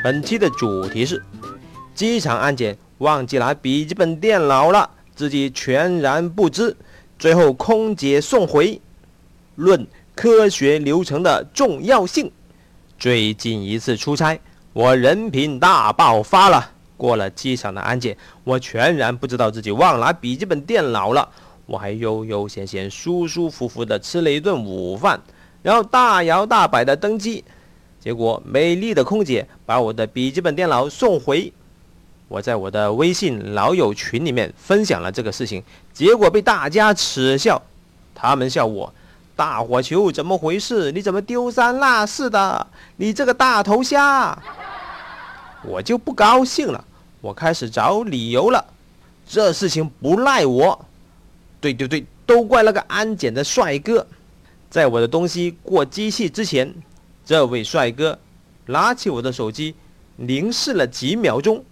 本期的主题是机场安检忘记拿笔记本电脑了，自己全然不知，最后空姐送回。论科学流程的重要性。最近一次出差，我人品大爆发了。过了机场的安检，我全然不知道自己忘拿笔记本电脑了。我还悠悠闲闲、舒舒服服地吃了一顿午饭，然后大摇大摆地登机。结果，美丽的空姐把我的笔记本电脑送回。我在我的微信老友群里面分享了这个事情，结果被大家耻笑。他们笑我：“大火球怎么回事？你怎么丢三落四的？你这个大头虾！”我就不高兴了，我开始找理由了。这事情不赖我。对对对，都怪那个安检的帅哥，在我的东西过机器之前，这位帅哥拿起我的手机，凝视了几秒钟，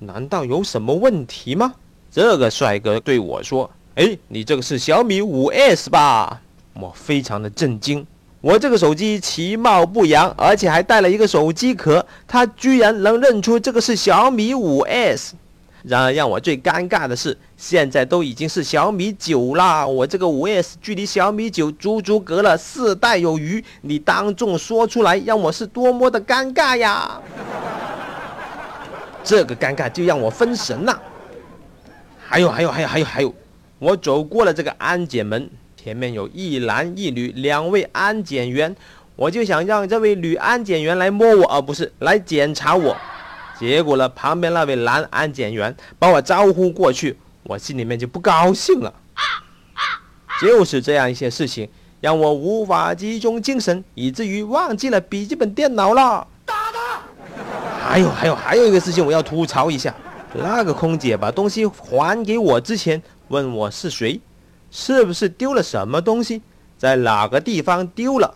难道有什么问题吗？这个帅哥对我说：“哎，你这个是小米五 S 吧？”我非常的震惊，我这个手机其貌不扬，而且还带了一个手机壳，他居然能认出这个是小米五 S。然而让我最尴尬的是，现在都已经是小米九了，我这个五 S 距离小米九足足隔了四代有余。你当众说出来，让我是多么的尴尬呀！这个尴尬就让我分神了。还有还有还有还有还有，我走过了这个安检门，前面有一男一女两位安检员，我就想让这位女安检员来摸我，而不是来检查我。结果呢，旁边那位男安检员把我招呼过去，我心里面就不高兴了。就是这样一些事情，让我无法集中精神，以至于忘记了笔记本电脑了。打他！还有还有还有一个事情，我要吐槽一下。那个空姐把东西还给我之前，问我是谁，是不是丢了什么东西，在哪个地方丢了，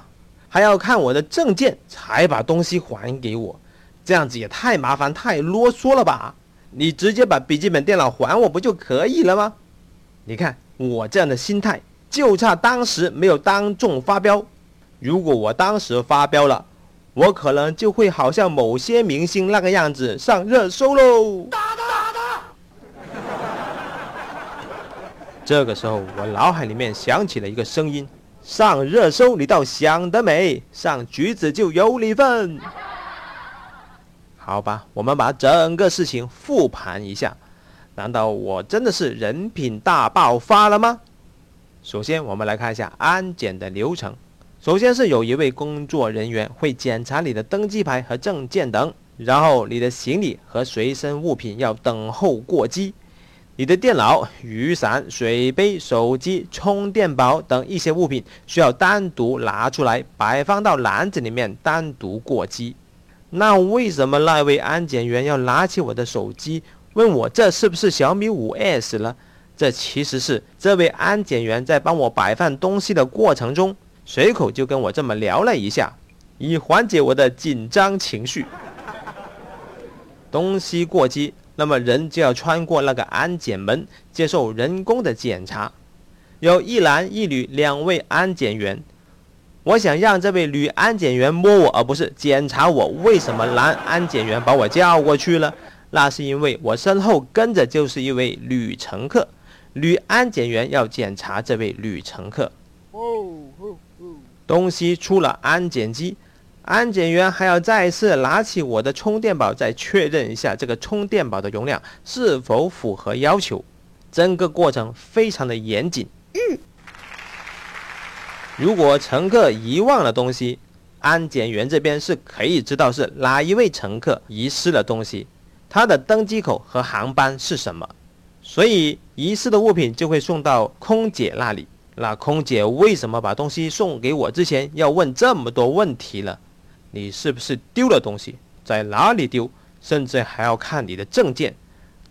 还要看我的证件才把东西还给我。这样子也太麻烦、太啰嗦了吧？你直接把笔记本电脑还我不就可以了吗？你看我这样的心态，就差当时没有当众发飙。如果我当时发飙了，我可能就会好像某些明星那个样子上热搜喽。打他！打他！这个时候，我脑海里面响起了一个声音：上热搜你倒想得美，上橘子就有你份。好吧，我们把整个事情复盘一下。难道我真的是人品大爆发了吗？首先，我们来看一下安检的流程。首先是有一位工作人员会检查你的登机牌和证件等，然后你的行李和随身物品要等候过机。你的电脑、雨伞、水杯、手机、充电宝等一些物品需要单独拿出来摆放到篮子里面，单独过机。那为什么那位安检员要拿起我的手机问我这是不是小米五 S 呢？这其实是这位安检员在帮我摆放东西的过程中，随口就跟我这么聊了一下，以缓解我的紧张情绪。东西过机，那么人就要穿过那个安检门，接受人工的检查。有一男一女两位安检员。我想让这位女安检员摸我，而不是检查我。为什么男安检员把我叫过去了？那是因为我身后跟着就是一位女乘客，女安检员要检查这位女乘客。东西出了安检机，安检员还要再次拿起我的充电宝，再确认一下这个充电宝的容量是否符合要求。整个过程非常的严谨。如果乘客遗忘了东西，安检员这边是可以知道是哪一位乘客遗失了东西，他的登机口和航班是什么，所以遗失的物品就会送到空姐那里。那空姐为什么把东西送给我之前要问这么多问题呢？你是不是丢了东西？在哪里丢？甚至还要看你的证件，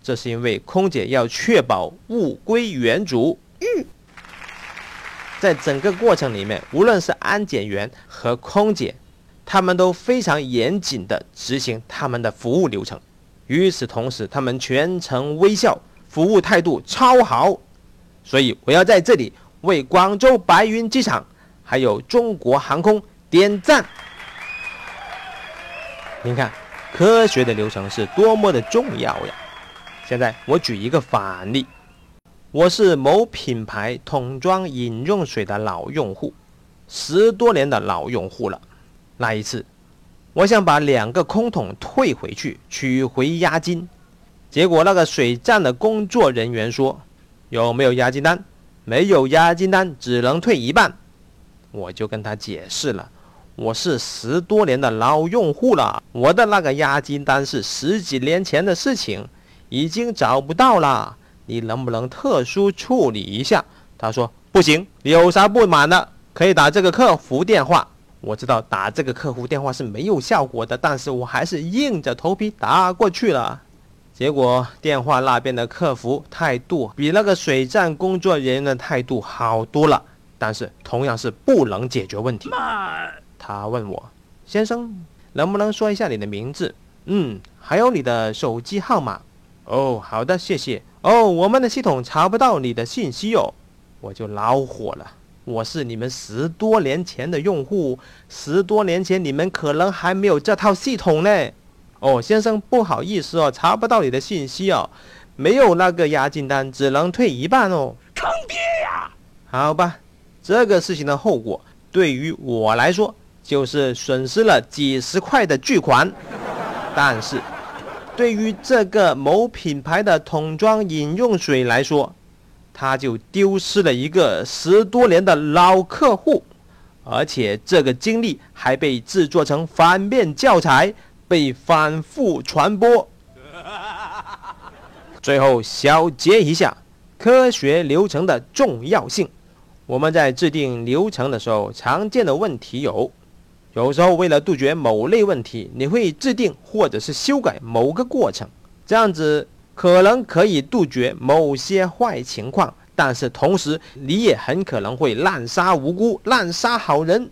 这是因为空姐要确保物归原主。嗯。在整个过程里面，无论是安检员和空姐，他们都非常严谨地执行他们的服务流程。与此同时，他们全程微笑，服务态度超好。所以，我要在这里为广州白云机场还有中国航空点赞。您看，科学的流程是多么的重要呀！现在我举一个反例，我是某品牌桶装饮用水的老用户，十多年的老用户了。那一次，我想把两个空桶退回去取回押金，结果那个水站的工作人员说：“有没有押金单？没有押金单，只能退一半。”我就跟他解释了。我是十多年的老用户了，我的那个押金单是十几年前的事情，已经找不到了。你能不能特殊处理一下？他说不行，有啥不满的可以打这个客服电话。我知道打这个客服电话是没有效果的，但是我还是硬着头皮打过去了。结果电话那边的客服态度比那个水站工作人员的态度好多了，但是同样是不能解决问题。他问我：“先生，能不能说一下你的名字？嗯，还有你的手机号码。哦，好的，谢谢。哦，我们的系统查不到你的信息哦，我就恼火了。我是你们十多年前的用户，十多年前你们可能还没有这套系统呢。哦，先生，不好意思哦，查不到你的信息哦，没有那个押金单，只能退一半哦。坑爹呀！好吧，这个事情的后果对于我来说。”就是损失了几十块的巨款，但是对于这个某品牌的桶装饮用水来说，他就丢失了一个十多年的老客户，而且这个经历还被制作成反面教材，被反复传播。最后小结一下科学流程的重要性，我们在制定流程的时候，常见的问题有。有时候，为了杜绝某类问题，你会制定或者是修改某个过程，这样子可能可以杜绝某些坏情况，但是同时你也很可能会滥杀无辜、滥杀好人，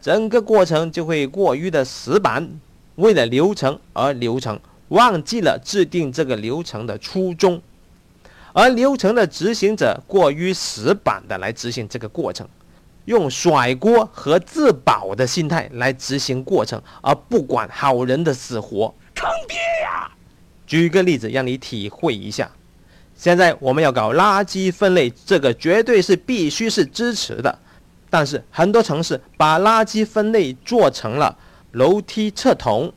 整个过程就会过于的死板，为了流程而流程，忘记了制定这个流程的初衷，而流程的执行者过于死板的来执行这个过程。用甩锅和自保的心态来执行过程，而不管好人的死活，坑爹呀！举一个例子让你体会一下。现在我们要搞垃圾分类，这个绝对是必须是支持的。但是很多城市把垃圾分类做成了楼梯测桶、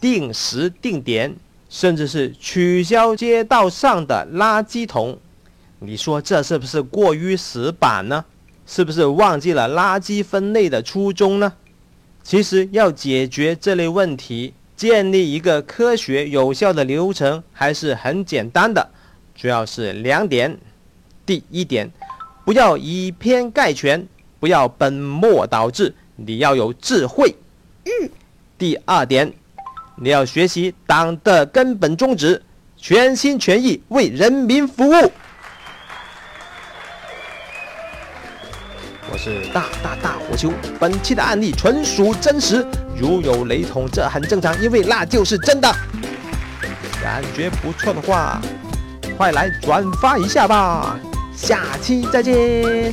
定时定点，甚至是取消街道上的垃圾桶。你说这是不是过于死板呢？是不是忘记了垃圾分类的初衷呢？其实要解决这类问题，建立一个科学有效的流程还是很简单的，主要是两点。第一点，不要以偏概全，不要本末倒置，你要有智慧。嗯。第二点，你要学习党的根本宗旨，全心全意为人民服务。我是大大大火球，本期的案例纯属真实，如有雷同，这很正常，因为那就是真的。感觉不错的话，快来转发一下吧，下期再见。